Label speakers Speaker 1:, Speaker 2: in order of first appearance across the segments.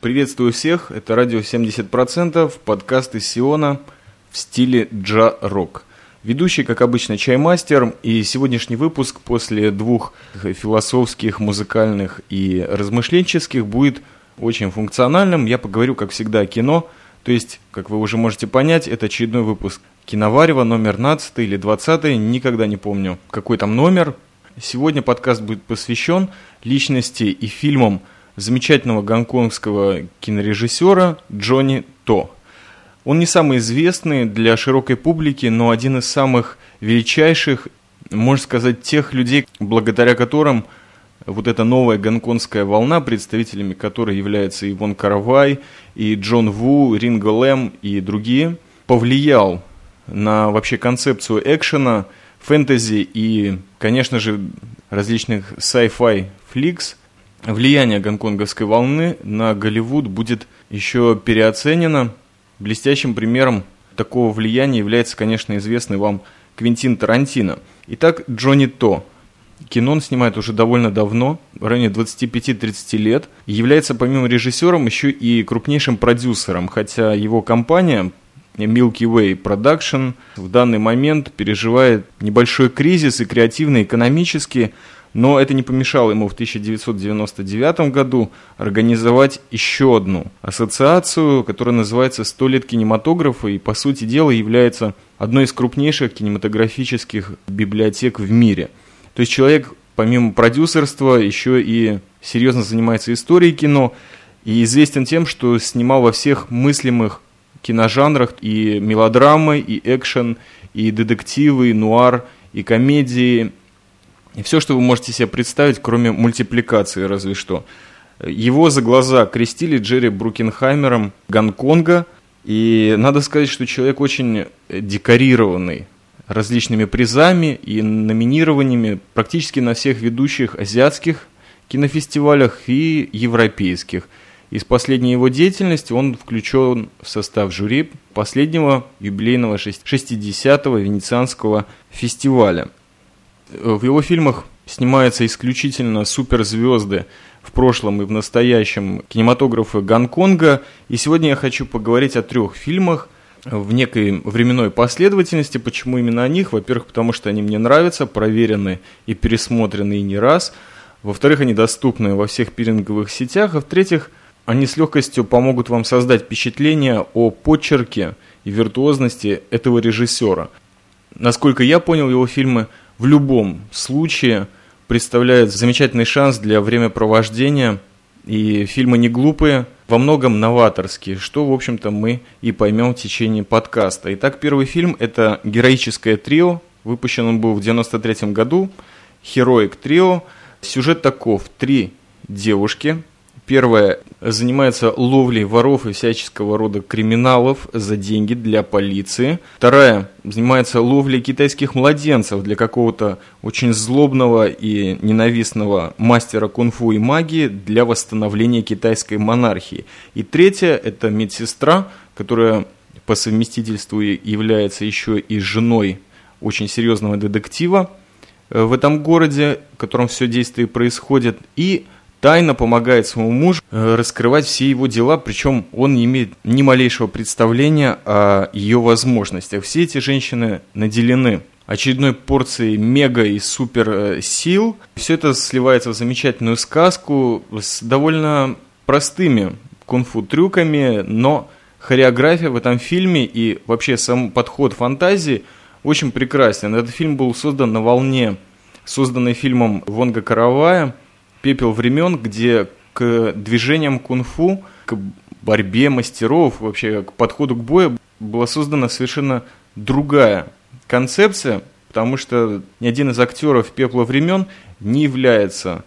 Speaker 1: Приветствую всех, это радио 70%, подкаст из Сиона в стиле джа-рок. Ведущий, как обычно, чаймастер, и сегодняшний выпуск после двух философских, музыкальных и размышленческих будет очень функциональным. Я поговорю, как всегда, о кино, то есть, как вы уже можете понять, это очередной выпуск Киноварева, номер 15 или 20, никогда не помню, какой там номер. Сегодня подкаст будет посвящен личности и фильмам замечательного гонконгского кинорежиссера Джонни То. Он не самый известный для широкой публики, но один из самых величайших, можно сказать, тех людей, благодаря которым вот эта новая гонконгская волна, представителями которой являются Ивон Каравай, и Джон Ву, Ринго Лэм и другие, повлиял на вообще концепцию экшена, фэнтези и, конечно же, различных sci-fi фликс – влияние гонконговской волны на Голливуд будет еще переоценено. Блестящим примером такого влияния является, конечно, известный вам Квентин Тарантино. Итак, Джонни То. Кино он снимает уже довольно давно, в районе 25-30 лет, является помимо режиссером еще и крупнейшим продюсером, хотя его компания Milky Way Production в данный момент переживает небольшой кризис и креативно, и экономически, но это не помешало ему в 1999 году организовать еще одну ассоциацию, которая называется «Сто лет кинематографа» и, по сути дела, является одной из крупнейших кинематографических библиотек в мире. То есть человек, помимо продюсерства, еще и серьезно занимается историей кино и известен тем, что снимал во всех мыслимых киножанрах и мелодрамы, и экшен, и детективы, и нуар, и комедии, и все, что вы можете себе представить, кроме мультипликации разве что. Его за глаза крестили Джерри Брукенхаймером Гонконга, и надо сказать, что человек очень декорированный различными призами и номинированиями практически на всех ведущих азиатских кинофестивалях и европейских. Из последней его деятельности он включен в состав жюри последнего юбилейного 60-го Венецианского фестиваля. В его фильмах снимаются исключительно суперзвезды в прошлом и в настоящем кинематографа Гонконга. И сегодня я хочу поговорить о трех фильмах в некой временной последовательности. Почему именно о них? Во-первых, потому что они мне нравятся, проверены и пересмотрены и не раз. Во-вторых, они доступны во всех пиринговых сетях. А в-третьих, они с легкостью помогут вам создать впечатление о почерке и виртуозности этого режиссера. Насколько я понял, его фильмы в любом случае представляет замечательный шанс для времяпровождения. И фильмы не глупые, во многом новаторские, что, в общем-то, мы и поймем в течение подкаста. Итак, первый фильм – это «Героическое трио». Выпущен он был в 93 году. «Heroic Trio». Сюжет таков. Три девушки – Первая занимается ловлей воров и всяческого рода криминалов за деньги для полиции. Вторая занимается ловлей китайских младенцев для какого-то очень злобного и ненавистного мастера кунг-фу и магии для восстановления китайской монархии. И третья – это медсестра, которая по совместительству является еще и женой очень серьезного детектива э, в этом городе, в котором все действие происходит. И тайно помогает своему мужу э, раскрывать все его дела, причем он не имеет ни малейшего представления о ее возможностях. Все эти женщины наделены очередной порцией мега и супер э, сил. Все это сливается в замечательную сказку с довольно простыми кунг-фу трюками, но хореография в этом фильме и вообще сам подход фантазии очень прекрасен. Этот фильм был создан на волне, созданной фильмом Вонга Каравая – пепел времен, где к движениям кунг-фу, к борьбе мастеров, вообще к подходу к бою была создана совершенно другая концепция, потому что ни один из актеров пепла времен не является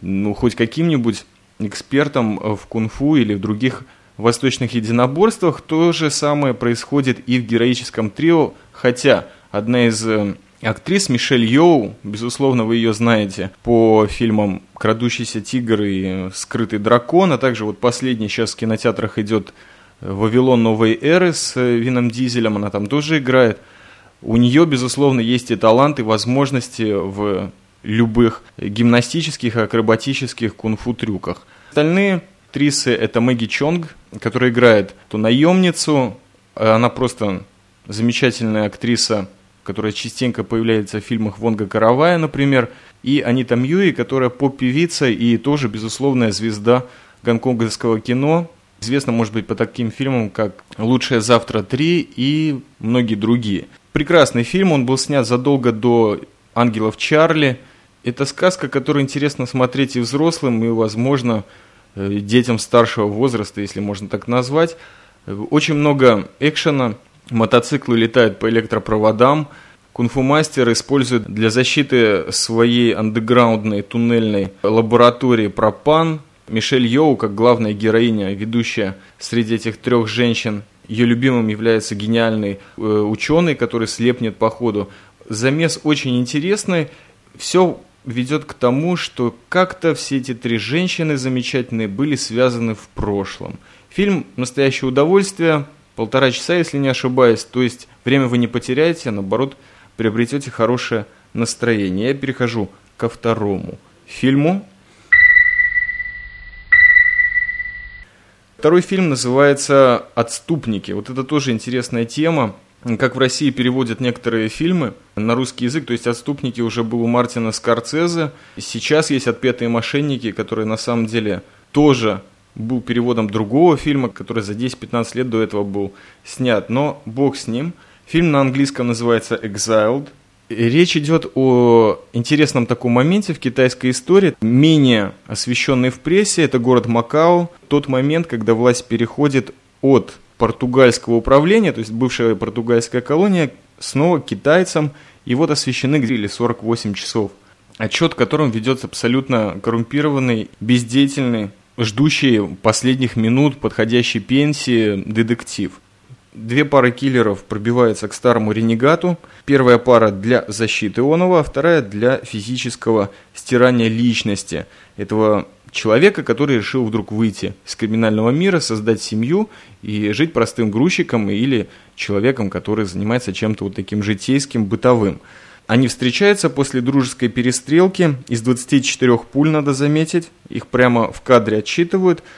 Speaker 1: ну, хоть каким-нибудь экспертом в кунг-фу или в других восточных единоборствах. То же самое происходит и в героическом трио, хотя одна из э, Актрис Мишель Йоу, безусловно, вы ее знаете по фильмам «Крадущийся тигр» и «Скрытый дракон», а также вот последний сейчас в кинотеатрах идет «Вавилон новой эры» с Вином Дизелем, она там тоже играет. У нее, безусловно, есть и талант, и возможности в любых гимнастических, акробатических кунг-фу трюках. Остальные актрисы это Мэгги Чонг, которая играет ту наемницу. Она просто замечательная актриса, которая частенько появляется в фильмах Вонга Каравая, например. И Анита Мьюи, которая поп-певица и тоже безусловная звезда гонконгского кино. Известна, может быть, по таким фильмам, как «Лучшее завтра 3» и многие другие. Прекрасный фильм, он был снят задолго до «Ангелов Чарли». Это сказка, которую интересно смотреть и взрослым, и, возможно, э, детям старшего возраста, если можно так назвать. Очень много экшена, мотоциклы летают по электропроводам, Кунг-фу мастер использует для защиты своей андеграундной туннельной лаборатории пропан. Мишель Йоу, как главная героиня, ведущая среди этих трех женщин, ее любимым является гениальный э, ученый, который слепнет по ходу. Замес очень интересный. Все ведет к тому, что как-то все эти три женщины замечательные были связаны в прошлом. Фильм «Настоящее удовольствие», полтора часа, если не ошибаюсь, то есть время вы не потеряете, а наоборот приобретете хорошее настроение. Я перехожу ко второму фильму. Второй фильм называется «Отступники». Вот это тоже интересная тема. Как в России переводят некоторые фильмы на русский язык, то есть «Отступники» уже был у Мартина Скорцезе. Сейчас есть «Отпетые мошенники», которые на самом деле тоже был переводом другого фильма, который за 10-15 лет до этого был снят. Но бог с ним. Фильм на английском называется «Exiled», Речь идет о интересном таком моменте в китайской истории, менее освещенный в прессе, это город Макао, тот момент, когда власть переходит от португальского управления, то есть бывшая португальская колония, снова к китайцам, и вот освещены грили 48 часов. Отчет, которым ведется абсолютно коррумпированный, бездеятельный, ждущий последних минут подходящей пенсии детектив. Две пары киллеров пробиваются к старому ренегату. Первая пара для защиты Онова, а вторая для физического стирания личности этого человека, который решил вдруг выйти из криминального мира, создать семью и жить простым грузчиком или человеком, который занимается чем-то вот таким житейским, бытовым. Они встречаются после дружеской перестрелки. Из 24 пуль, надо заметить, их прямо в кадре отчитывают –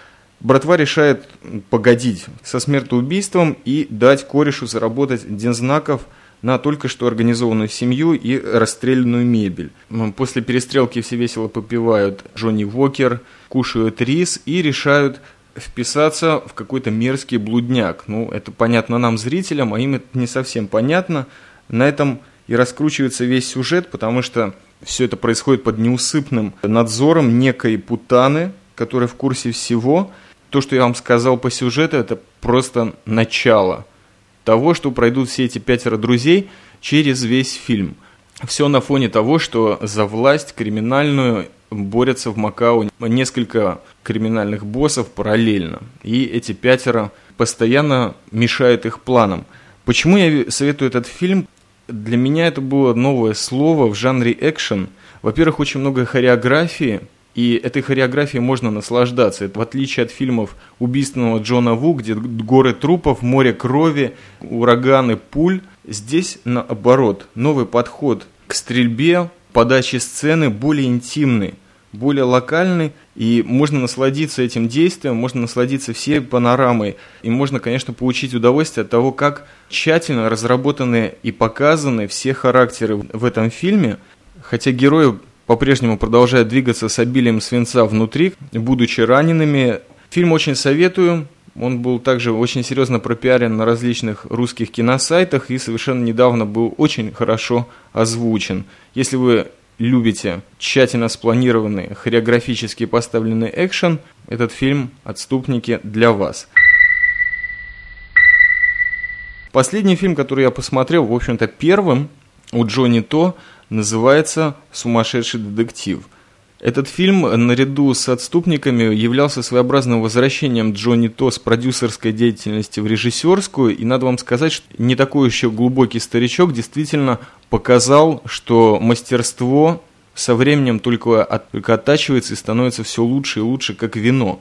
Speaker 1: братва решает погодить со смертоубийством и дать корешу заработать дензнаков на только что организованную семью и расстрелянную мебель. После перестрелки все весело попивают Джонни Уокер, кушают рис и решают вписаться в какой-то мерзкий блудняк. Ну, это понятно нам, зрителям, а им это не совсем понятно. На этом и раскручивается весь сюжет, потому что все это происходит под неусыпным надзором некой путаны, которая в курсе всего – то, что я вам сказал по сюжету, это просто начало того, что пройдут все эти пятеро друзей через весь фильм. Все на фоне того, что за власть криминальную борются в Макао несколько криминальных боссов параллельно. И эти пятеро постоянно мешают их планам. Почему я советую этот фильм? Для меня это было новое слово в жанре экшен. Во-первых, очень много хореографии, и этой хореографией можно наслаждаться. Это в отличие от фильмов убийственного Джона Ву, где горы трупов, море крови, ураганы пуль. Здесь, наоборот, новый подход к стрельбе, подаче сцены более интимный, более локальный, и можно насладиться этим действием, можно насладиться всей панорамой, и можно, конечно, получить удовольствие от того, как тщательно разработаны и показаны все характеры в этом фильме, хотя герои по-прежнему продолжают двигаться с обилием свинца внутри, будучи ранеными. Фильм очень советую. Он был также очень серьезно пропиарен на различных русских киносайтах и совершенно недавно был очень хорошо озвучен. Если вы любите тщательно спланированный, хореографически поставленный экшен, этот фильм «Отступники» для вас. Последний фильм, который я посмотрел, в общем-то, первым у Джонни То – называется «Сумасшедший детектив». Этот фильм, наряду с «Отступниками», являлся своеобразным возвращением Джонни То с продюсерской деятельности в режиссерскую, и надо вам сказать, что не такой еще глубокий старичок действительно показал, что мастерство со временем только, от, только оттачивается и становится все лучше и лучше, как вино.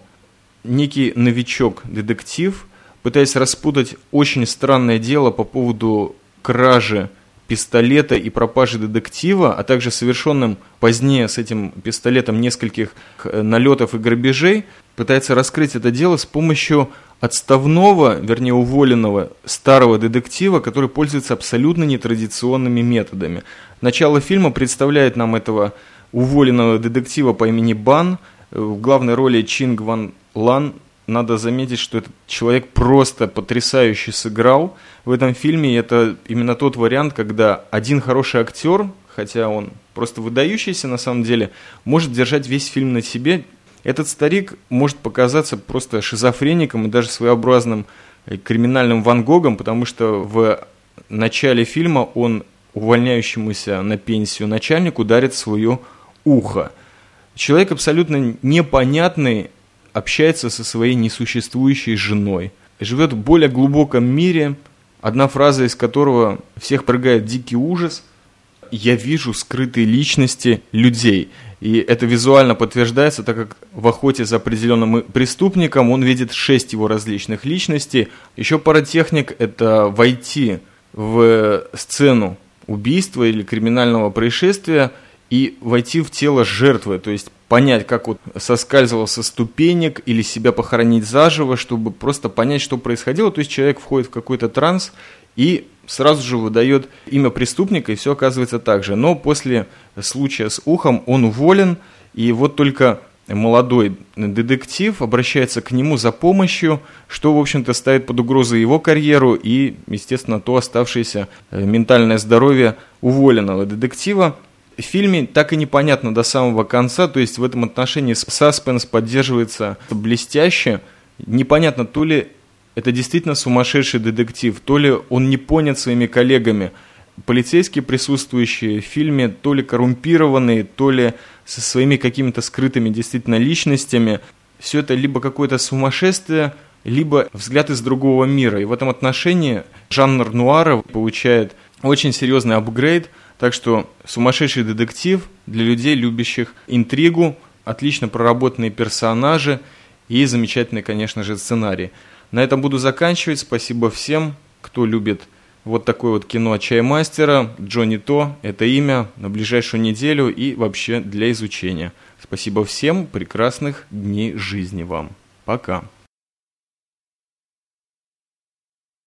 Speaker 1: Некий новичок-детектив, пытаясь распутать очень странное дело по поводу кражи пистолета и пропажи детектива, а также совершенным позднее с этим пистолетом нескольких э, налетов и грабежей, пытается раскрыть это дело с помощью отставного, вернее уволенного старого детектива, который пользуется абсолютно нетрадиционными методами. Начало фильма представляет нам этого уволенного детектива по имени Бан, в главной роли Чинг Ван Лан. Надо заметить, что этот человек просто потрясающе сыграл в этом фильме. И это именно тот вариант, когда один хороший актер, хотя он просто выдающийся на самом деле, может держать весь фильм на себе. Этот старик может показаться просто шизофреником и даже своеобразным э, криминальным Ван Гогом, потому что в начале фильма он увольняющемуся на пенсию начальнику дарит свое ухо. Человек абсолютно непонятный общается со своей несуществующей женой. Живет в более глубоком мире, одна фраза из которого всех прыгает дикий ужас. «Я вижу скрытые личности людей». И это визуально подтверждается, так как в охоте за определенным преступником он видит шесть его различных личностей. Еще пара техник – это войти в сцену убийства или криминального происшествия и войти в тело жертвы, то есть понять, как вот соскальзывал со ступенек или себя похоронить заживо, чтобы просто понять, что происходило. То есть человек входит в какой-то транс и сразу же выдает имя преступника, и все оказывается так же. Но после случая с ухом он уволен, и вот только молодой детектив обращается к нему за помощью, что, в общем-то, ставит под угрозу его карьеру и, естественно, то оставшееся э, ментальное здоровье уволенного детектива. В фильме так и непонятно до самого конца, то есть в этом отношении саспенс поддерживается блестяще. Непонятно, то ли это действительно сумасшедший детектив, то ли он не понят своими коллегами. Полицейские, присутствующие в фильме, то ли коррумпированные, то ли со своими какими-то скрытыми действительно личностями. Все это либо какое-то сумасшествие, либо взгляд из другого мира. И в этом отношении жанр нуара получает очень серьезный апгрейд. Так что сумасшедший детектив для людей, любящих интригу, отлично проработанные персонажи и замечательный, конечно же, сценарий. На этом буду заканчивать. Спасибо всем, кто любит вот такое вот кино Чаймастера, Джонни То, это имя на ближайшую неделю и вообще для изучения. Спасибо всем, прекрасных дней жизни вам. Пока.